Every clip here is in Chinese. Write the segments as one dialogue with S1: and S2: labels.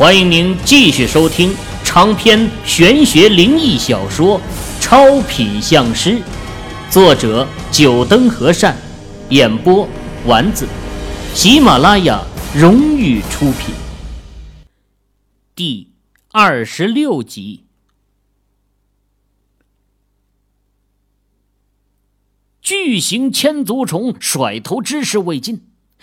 S1: 欢迎您继续收听长篇玄学灵异小说《超品相师》，作者：九灯和善，演播：丸子，喜马拉雅荣誉出品。第二十六集，巨型千足虫甩头之势未尽，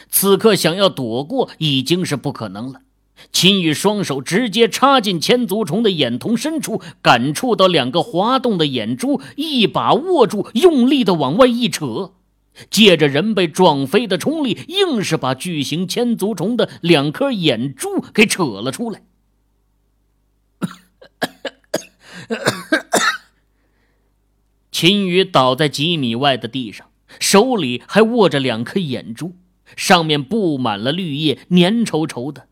S1: 此刻想要躲过已经是不可能了。秦羽双手直接插进千足虫的眼瞳深处，感触到两个滑动的眼珠，一把握住，用力的往外一扯，借着人被撞飞的冲力，硬是把巨型千足虫的两颗眼珠给扯了出来。秦羽倒在几米外的地上，手里还握着两颗眼珠，上面布满了绿叶，粘稠稠的。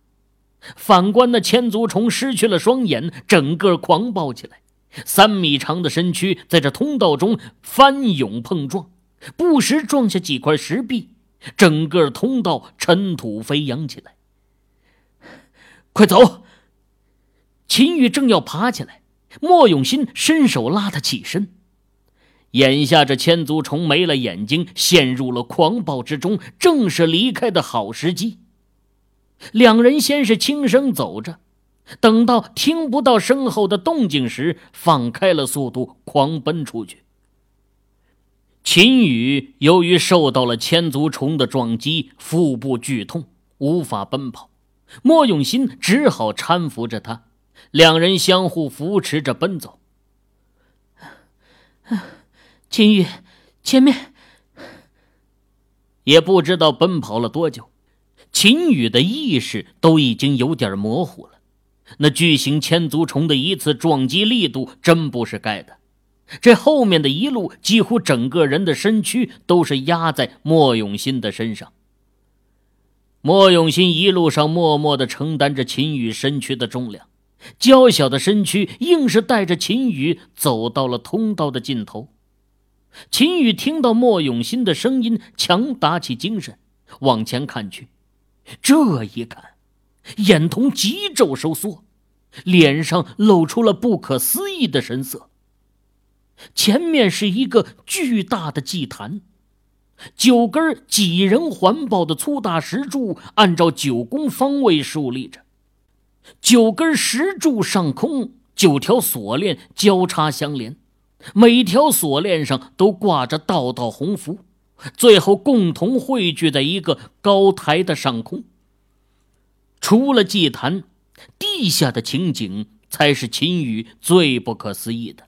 S1: 反观那千足虫失去了双眼，整个狂暴起来，三米长的身躯在这通道中翻涌碰撞，不时撞下几块石壁，整个通道尘土飞扬起来。快走！秦羽正要爬起来，莫永新伸手拉他起身。眼下这千足虫没了眼睛，陷入了狂暴之中，正是离开的好时机。两人先是轻声走着，等到听不到身后的动静时，放开了速度，狂奔出去。秦宇由于受到了千足虫的撞击，腹部剧痛，无法奔跑。莫永新只好搀扶着他，两人相互扶持着奔走。秦宇，前面，也不知道奔跑了多久。秦羽的意识都已经有点模糊了，那巨型千足虫的一次撞击力度真不是盖的，这后面的一路几乎整个人的身躯都是压在莫永新的身上。莫永新一路上默默地承担着秦羽身躯的重量，娇小的身躯硬是带着秦羽走到了通道的尽头。秦羽听到莫永新的声音，强打起精神，往前看去。这一看，眼瞳急骤收缩，脸上露出了不可思议的神色。前面是一个巨大的祭坛，九根几人环抱的粗大石柱按照九宫方位竖立着，九根石柱上空九条锁链交叉相连，每条锁链上都挂着道道红符。最后共同汇聚在一个高台的上空。除了祭坛，地下的情景才是秦羽最不可思议的。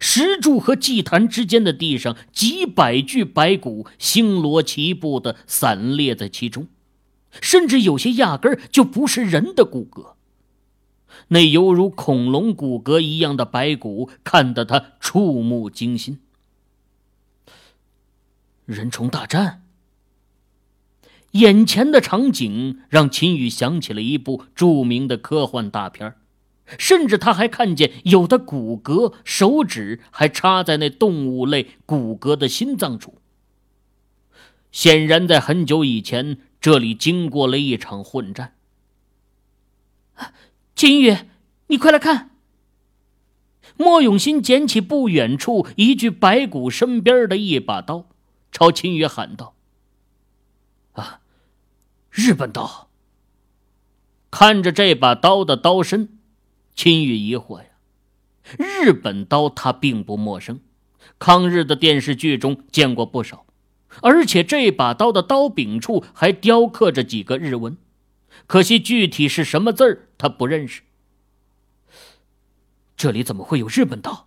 S1: 石柱和祭坛之间的地上，几百具白骨星罗棋布的散列在其中，甚至有些压根儿就不是人的骨骼。那犹如恐龙骨骼一样的白骨，看得他触目惊心。人虫大战，眼前的场景让秦羽想起了一部著名的科幻大片甚至他还看见有的骨骼手指还插在那动物类骨骼的心脏处。显然，在很久以前，这里经过了一场混战。秦羽，你快来看！莫永新捡起不远处一具白骨身边的一把刀。朝秦羽喊道：“啊，日本刀！”看着这把刀的刀身，秦羽疑惑呀。日本刀他并不陌生，抗日的电视剧中见过不少，而且这把刀的刀柄处还雕刻着几个日文，可惜具体是什么字儿他不认识。这里怎么会有日本刀？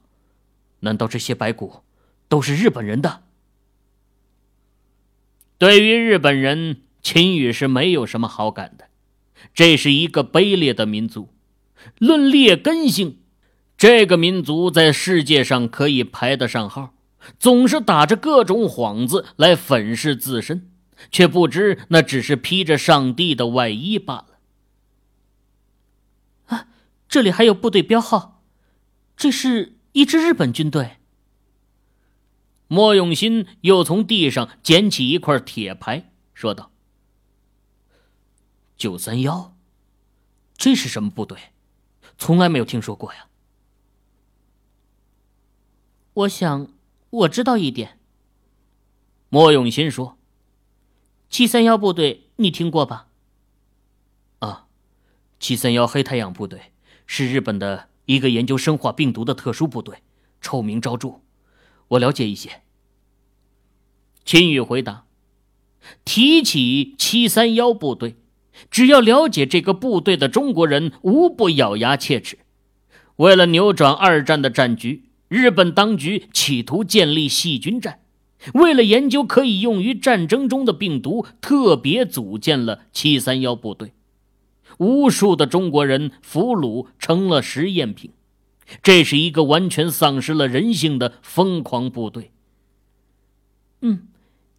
S1: 难道这些白骨都是日本人的？对于日本人，秦羽是没有什么好感的。这是一个卑劣的民族，论劣根性，这个民族在世界上可以排得上号。总是打着各种幌子来粉饰自身，却不知那只是披着上帝的外衣罢了。啊，这里还有部队标号，这是一支日本军队。莫永新又从地上捡起一块铁牌，说道：“九三幺，这是什么部队？从来没有听说过呀。
S2: 我想，我知道一点。
S1: 莫永新说：“
S2: 七三幺部队，你听过吧？”
S1: 啊，七三幺黑太阳部队是日本的一个研究生化病毒的特殊部队，臭名昭著。我了解一些。秦宇回答：“提起七三幺部队，只要了解这个部队的中国人，无不咬牙切齿。为了扭转二战的战局。”日本当局企图建立细菌战，为了研究可以用于战争中的病毒，特别组建了七三幺部队。无数的中国人俘虏成了实验品，这是一个完全丧失了人性的疯狂部队。
S2: 嗯，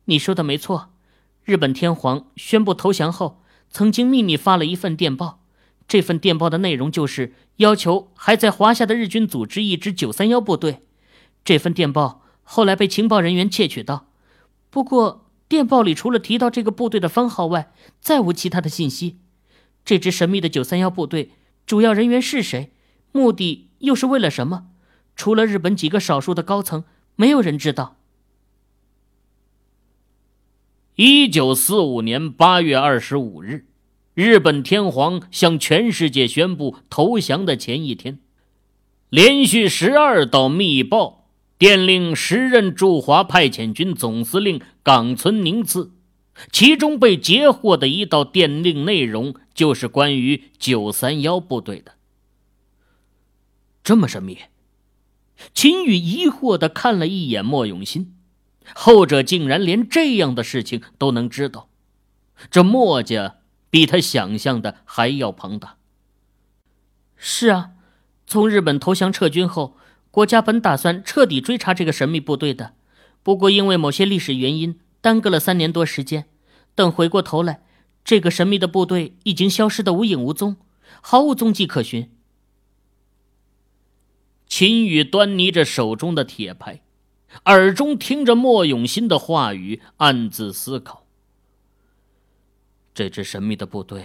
S2: 你说的没错。日本天皇宣布投降后，曾经秘密发了一份电报。这份电报的内容就是要求还在华夏的日军组织一支九三幺部队。这份电报后来被情报人员窃取到，不过电报里除了提到这个部队的番号外，再无其他的信息。这支神秘的九三幺部队主要人员是谁？目的又是为了什么？除了日本几个少数的高层，没有人知道。
S1: 一九四五年八月二十五日。日本天皇向全世界宣布投降的前一天，连续十二道密报电令时任驻华派遣军总司令冈村宁次，其中被截获的一道电令内容就是关于九三幺部队的。这么神秘，秦宇疑惑的看了一眼莫永新，后者竟然连这样的事情都能知道，这莫家。比他想象的还要庞大。
S2: 是啊，从日本投降撤军后，国家本打算彻底追查这个神秘部队的，不过因为某些历史原因，耽搁了三年多时间。等回过头来，这个神秘的部队已经消失的无影无踪，毫无踪迹可寻。
S1: 秦宇端倪着手中的铁牌，耳中听着莫永新的话语，暗自思考。这支神秘的部队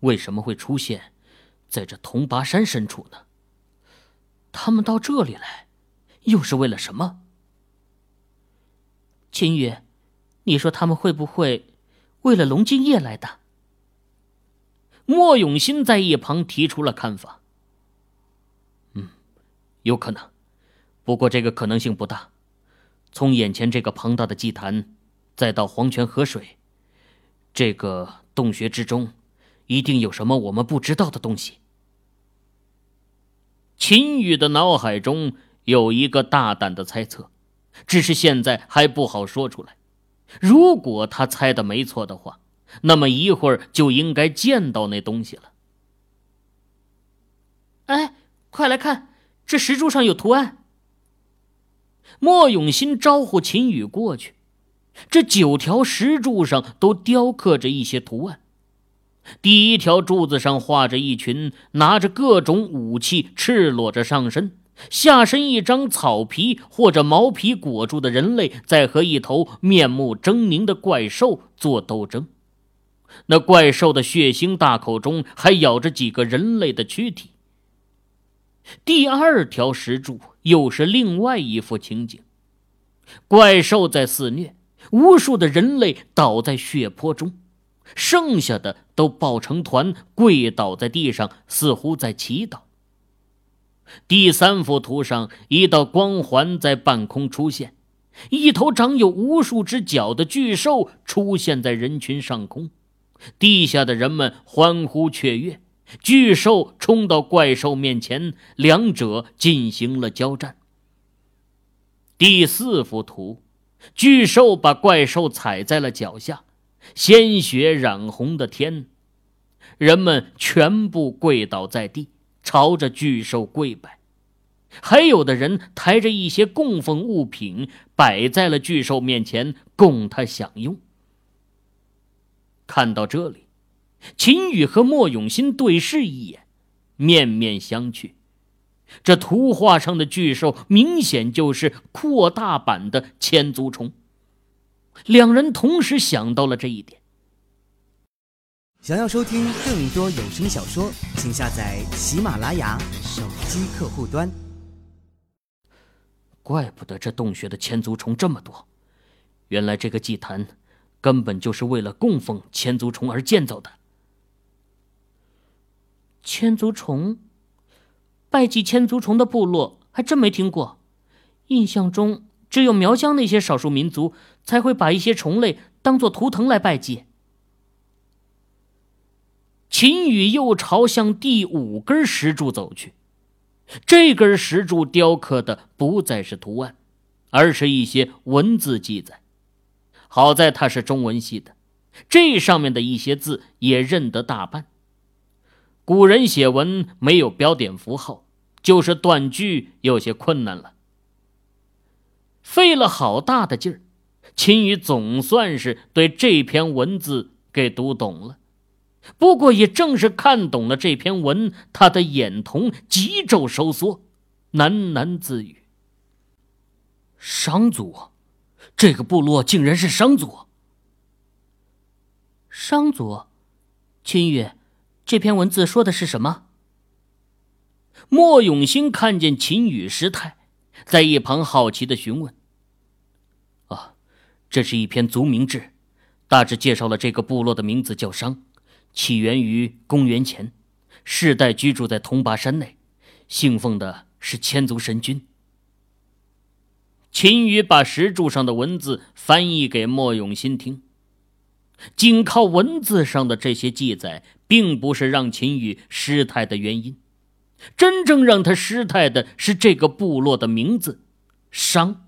S1: 为什么会出现在这铜拔山深处呢？他们到这里来，又是为了什么？
S2: 秦宇，你说他们会不会为了龙金叶来的？
S1: 莫永新在一旁提出了看法。有可能，不过这个可能性不大。从眼前这个庞大的祭坛，再到黄泉河水，这个。洞穴之中，一定有什么我们不知道的东西。秦宇的脑海中有一个大胆的猜测，只是现在还不好说出来。如果他猜的没错的话，那么一会儿就应该见到那东西了。
S2: 哎，快来看，这石柱上有图案。
S1: 莫永新招呼秦宇过去。这九条石柱上都雕刻着一些图案。第一条柱子上画着一群拿着各种武器、赤裸着上身、下身一张草皮或者毛皮裹住的人类，在和一头面目狰狞的怪兽做斗争。那怪兽的血腥大口中还咬着几个人类的躯体。第二条石柱又是另外一幅情景：怪兽在肆虐。无数的人类倒在血泊中，剩下的都抱成团，跪倒在地上，似乎在祈祷。第三幅图上，一道光环在半空出现，一头长有无数只脚的巨兽出现在人群上空，地下的人们欢呼雀跃，巨兽冲到怪兽面前，两者进行了交战。第四幅图。巨兽把怪兽踩在了脚下，鲜血染红的天，人们全部跪倒在地，朝着巨兽跪拜，还有的人抬着一些供奉物品摆在了巨兽面前，供他享用。看到这里，秦宇和莫永新对视一眼，面面相觑。这图画上的巨兽明显就是扩大版的千足虫，两人同时想到了这一点。
S3: 想要收听更多有声小说，请下载喜马拉雅手机客户端。
S1: 怪不得这洞穴的千足虫这么多，原来这个祭坛根本就是为了供奉千足虫而建造的。
S2: 千足虫，拜祭千足虫的部落还真没听过，印象中只有苗疆那些少数民族才会把一些虫类当做图腾来拜祭。
S1: 秦羽又朝向第五根石柱走去，这根石柱雕刻的不再是图案，而是一些文字记载。好在他是中文系的，这上面的一些字也认得大半。古人写文没有标点符号，就是断句有些困难了。费了好大的劲儿，秦羽总算是对这篇文字给读懂了。不过，也正是看懂了这篇文，他的眼瞳急骤收缩，喃喃自语：“商族，这个部落竟然是商族。”
S2: 商族，秦羽，这篇文字说的是什么？
S1: 莫永兴看见秦羽失态，在一旁好奇的询问：“啊，这是一篇族名志，大致介绍了这个部落的名字叫商。”起源于公元前，世代居住在通巴山内，信奉的是千足神君。秦羽把石柱上的文字翻译给莫永新听。仅靠文字上的这些记载，并不是让秦羽失态的原因，真正让他失态的是这个部落的名字——商。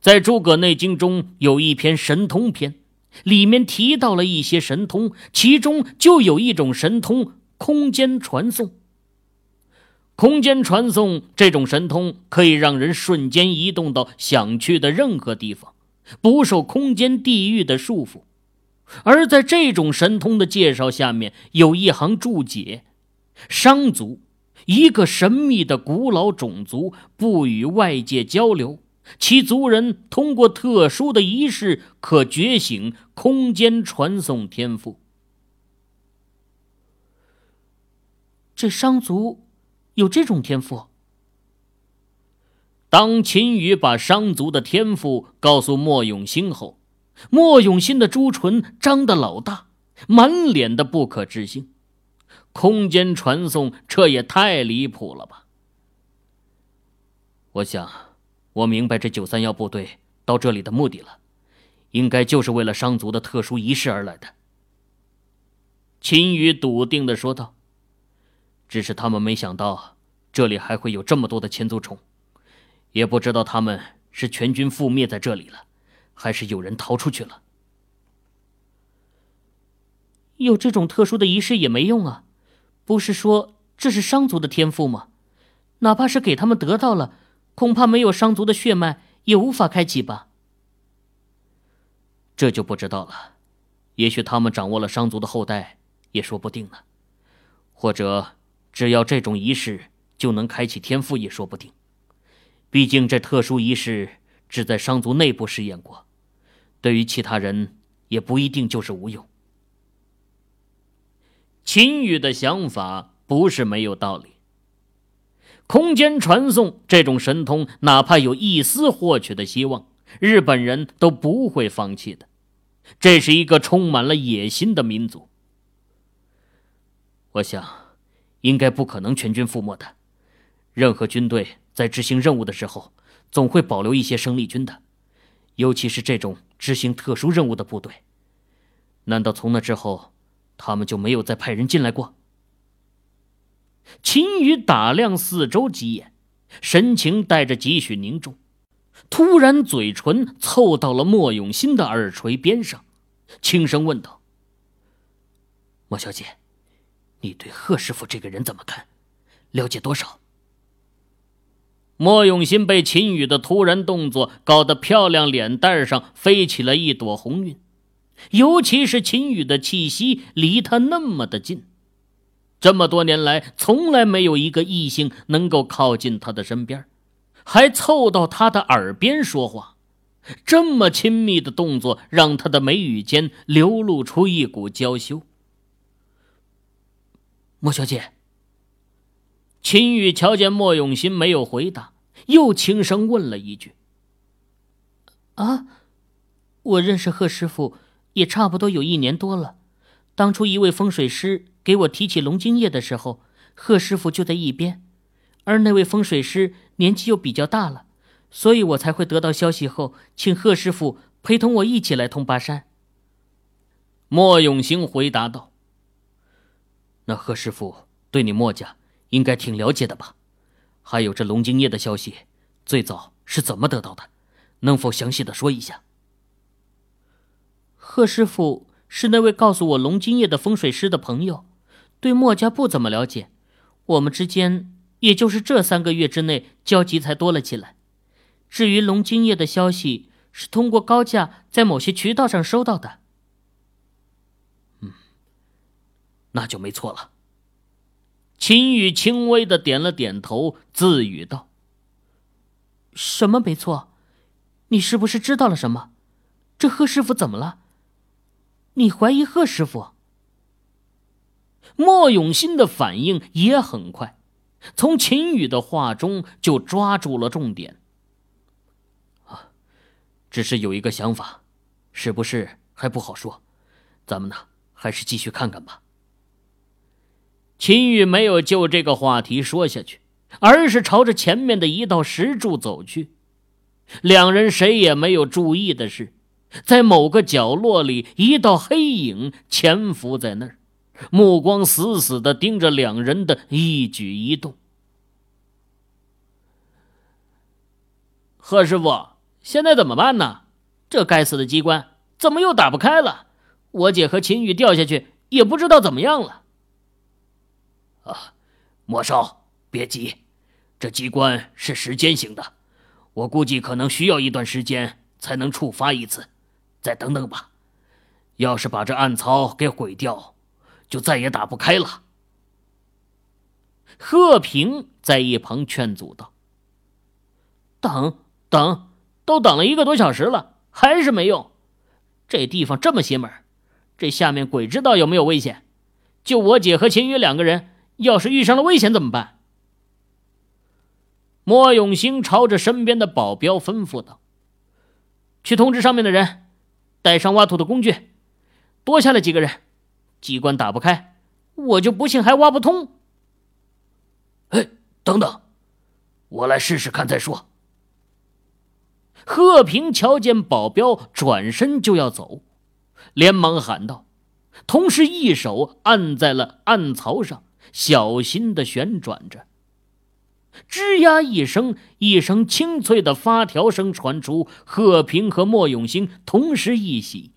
S1: 在诸葛内经中有一篇神通篇。里面提到了一些神通，其中就有一种神通——空间传送。空间传送这种神通可以让人瞬间移动到想去的任何地方，不受空间地域的束缚。而在这种神通的介绍下面，有一行注解：商族，一个神秘的古老种族，不与外界交流。其族人通过特殊的仪式，可觉醒空间传送天赋。
S2: 这商族有这种天赋？
S1: 当秦羽把商族的天赋告诉莫永兴后，莫永新的朱唇张得老大，满脸的不可置信。空间传送，这也太离谱了吧！我想。我明白这九三幺部队到这里的目的了，应该就是为了商族的特殊仪式而来的。秦羽笃定的说道：“只是他们没想到这里还会有这么多的千足虫，也不知道他们是全军覆灭在这里了，还是有人逃出去了。
S2: 有这种特殊的仪式也没用啊！不是说这是商族的天赋吗？哪怕是给他们得到了。”恐怕没有商族的血脉也无法开启吧。
S1: 这就不知道了，也许他们掌握了商族的后代，也说不定呢。或者，只要这种仪式就能开启天赋，也说不定。毕竟这特殊仪式只在商族内部试验过，对于其他人也不一定就是无用。秦羽的想法不是没有道理。空间传送这种神通，哪怕有一丝获取的希望，日本人都不会放弃的。这是一个充满了野心的民族。我想，应该不可能全军覆没的。任何军队在执行任务的时候，总会保留一些生力军的，尤其是这种执行特殊任务的部队。难道从那之后，他们就没有再派人进来过？秦宇打量四周几眼，神情带着几许凝重，突然嘴唇凑到了莫永新的耳垂边上，轻声问道：“莫小姐，你对贺师傅这个人怎么看？了解多少？”莫永新被秦宇的突然动作搞得漂亮脸蛋上飞起了一朵红晕，尤其是秦宇的气息离他那么的近。这么多年来，从来没有一个异性能够靠近他的身边，还凑到他的耳边说话。这么亲密的动作，让他的眉宇间流露出一股娇羞。莫小姐。秦宇瞧见莫永新没有回答，又轻声问了一句：“
S2: 啊，我认识贺师傅也差不多有一年多了。当初一位风水师给我提起龙津液的时候，贺师傅就在一边，而那位风水师年纪又比较大了，所以我才会得到消息后，请贺师傅陪同我一起来通巴山。”
S1: 莫永兴回答道：“那贺师傅对你莫家……”应该挺了解的吧？还有这龙津叶的消息，最早是怎么得到的？能否详细的说一下？
S2: 贺师傅是那位告诉我龙津叶的风水师的朋友，对墨家不怎么了解，我们之间也就是这三个月之内交集才多了起来。至于龙津叶的消息，是通过高价在某些渠道上收到的。
S1: 嗯，那就没错了。秦宇轻微的点了点头，自语道：“
S2: 什么没错？你是不是知道了什么？这贺师傅怎么了？你怀疑贺师傅？”
S1: 莫永新的反应也很快，从秦宇的话中就抓住了重点。啊，只是有一个想法，是不是还不好说？咱们呢，还是继续看看吧。秦宇没有就这个话题说下去，而是朝着前面的一道石柱走去。两人谁也没有注意的是，在某个角落里，一道黑影潜伏在那儿，目光死死的盯着两人的一举一动。贺师傅，现在怎么办呢？这该死的机关怎么又打不开了？我姐和秦宇掉下去，也不知道怎么样了。
S4: 啊，莫少，别急，这机关是时间型的，我估计可能需要一段时间才能触发一次，再等等吧。要是把这暗槽给毁掉，就再也打不开了。
S1: 贺平在一旁劝阻道：“等等，都等了一个多小时了，还是没用。这地方这么邪门，这下面鬼知道有没有危险。就我姐和秦宇两个人。”要是遇上了危险怎么办？莫永兴朝着身边的保镖吩咐道：“去通知上面的人，带上挖土的工具。多下来几个人，机关打不开，我就不信还挖不通。”
S4: 哎，等等，我来试试看再说。
S1: 贺平瞧见保镖转身就要走，连忙喊道，同时一手按在了暗槽上。小心的旋转着，吱呀一声，一声清脆的发条声传出。贺平和莫永兴同时一喜，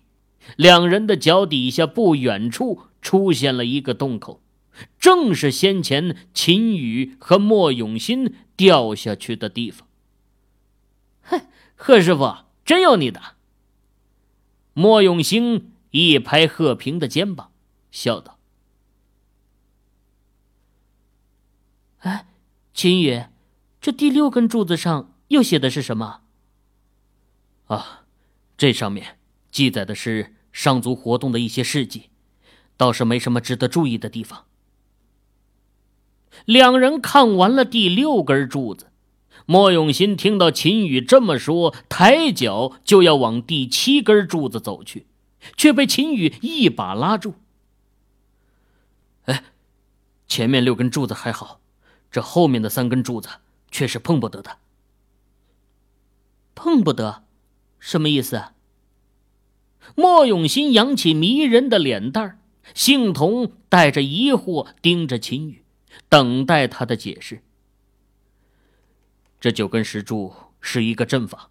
S1: 两人的脚底下不远处出现了一个洞口，正是先前秦宇和莫永新掉下去的地方。哼，贺师傅，真有你的！莫永兴一拍贺平的肩膀，笑道。
S2: 哎，秦宇，这第六根柱子上又写的是什么？
S1: 啊，这上面记载的是上族活动的一些事迹，倒是没什么值得注意的地方。两人看完了第六根柱子，莫永新听到秦宇这么说，抬脚就要往第七根柱子走去，却被秦宇一把拉住。哎，前面六根柱子还好。这后面的三根柱子却是碰不得的。
S2: 碰不得，什么意思？
S1: 莫永新扬起迷人的脸蛋儿，杏童带着疑惑盯着秦宇，等待他的解释。这九根石柱是一个阵法，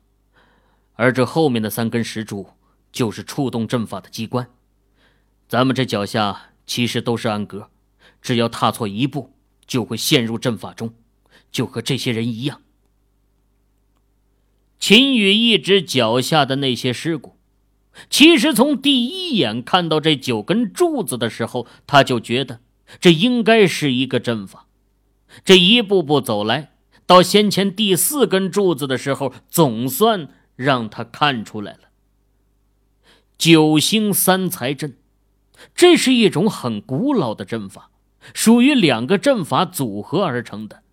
S1: 而这后面的三根石柱就是触动阵法的机关。咱们这脚下其实都是暗格，只要踏错一步。就会陷入阵法中，就和这些人一样。秦宇一直脚下的那些尸骨，其实从第一眼看到这九根柱子的时候，他就觉得这应该是一个阵法。这一步步走来，到先前第四根柱子的时候，总算让他看出来了。九星三才阵，这是一种很古老的阵法。属于两个阵法组合而成的。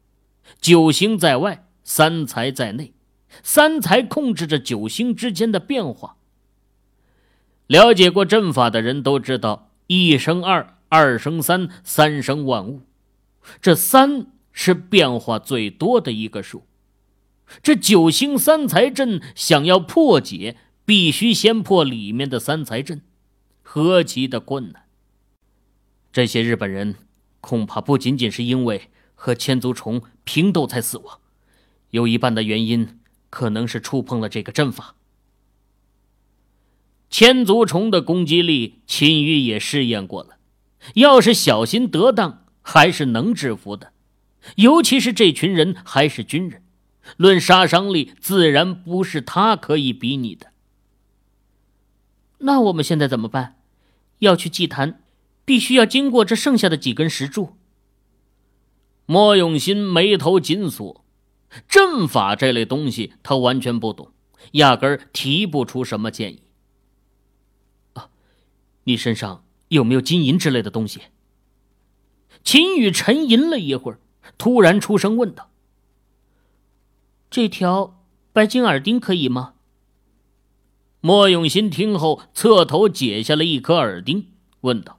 S1: 九星在外，三才在内，三才控制着九星之间的变化。了解过阵法的人都知道，一生二，二生三，三生万物。这三是变化最多的一个数。这九星三才阵想要破解，必须先破里面的三才阵，何其的困难！这些日本人恐怕不仅仅是因为和千足虫平斗才死亡，有一半的原因可能是触碰了这个阵法。千足虫的攻击力，秦羽也试验过了，要是小心得当，还是能制服的。尤其是这群人还是军人。论杀伤力，自然不是他可以比拟的。
S2: 那我们现在怎么办？要去祭坛，必须要经过这剩下的几根石柱。
S1: 莫永新眉头紧锁，阵法这类东西他完全不懂，压根提不出什么建议。
S2: 啊，你身上有没有金银之类的东西？
S1: 秦羽沉吟了一会儿，突然出声问道。
S2: 这条白金耳钉可以吗？
S1: 莫永新听后，侧头解下了一颗耳钉，问道：“，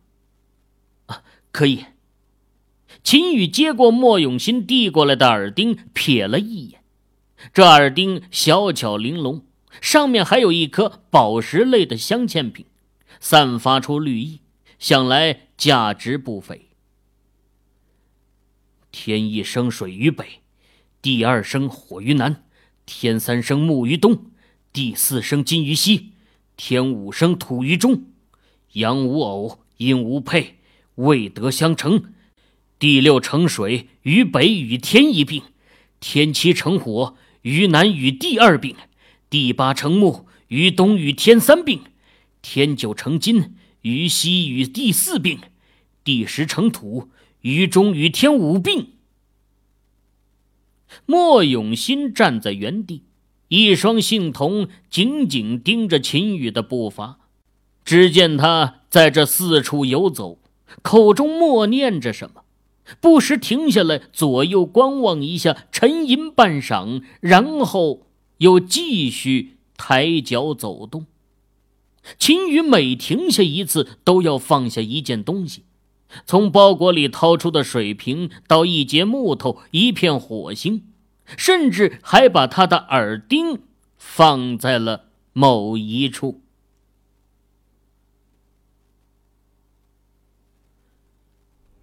S2: 可以。”
S1: 秦羽接过莫永新递过来的耳钉，瞥了一眼，这耳钉小巧玲珑，上面还有一颗宝石类的镶嵌品，散发出绿意，想来价值不菲。天一生水于北。地二生火于南，天三生木于东，地四生金于西，天五生土于中。阳无偶，阴无配，未得相成。第六成水于北，与天一并；天七成火于南，与地二并；第八成木于东，与天三并；天九成金于西，与地四并；第十成土于中，与天五并。莫永新站在原地，一双杏瞳紧紧盯着秦羽的步伐。只见他在这四处游走，口中默念着什么，不时停下来左右观望一下，沉吟半晌，然后又继续抬脚走动。秦羽每停下一次，都要放下一件东西，从包裹里掏出的水瓶，到一截木头，一片火星。甚至还把他的耳钉放在了某一处。